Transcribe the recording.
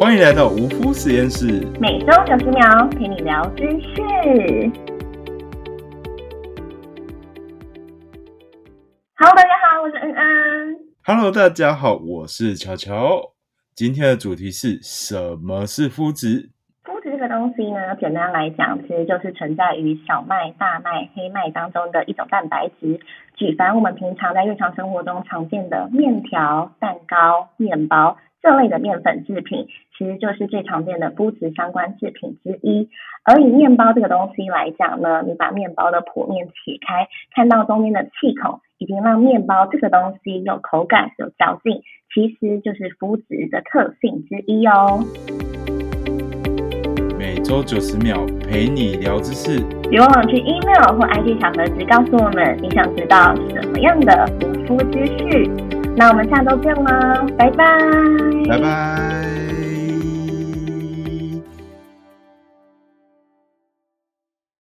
欢迎来到无夫实验室，每周九十秒陪你聊知识。Hello，大家好，我是恩恩。Hello，大家好，我是乔乔。今天的主题是什么是麸质？麸质这个东西呢，简单来讲，其实就是存在于小麦、大麦、黑麦当中的一种蛋白质。举凡我们平常在日常生活中常见的面条、蛋糕、面包这类的面粉制品，其实就是最常见的麸质相关制品之一。而以面包这个东西来讲呢，你把面包的剖面切开，看到中间的气孔，已经让面包这个东西有口感、有嚼劲，其实就是麸质的特性之一哦。每周九十秒陪你聊知识。别忘了去 email 或 IG 小盒子告诉我们你想知道什么样的护肤知识。那我们下周见喽，拜拜，拜拜。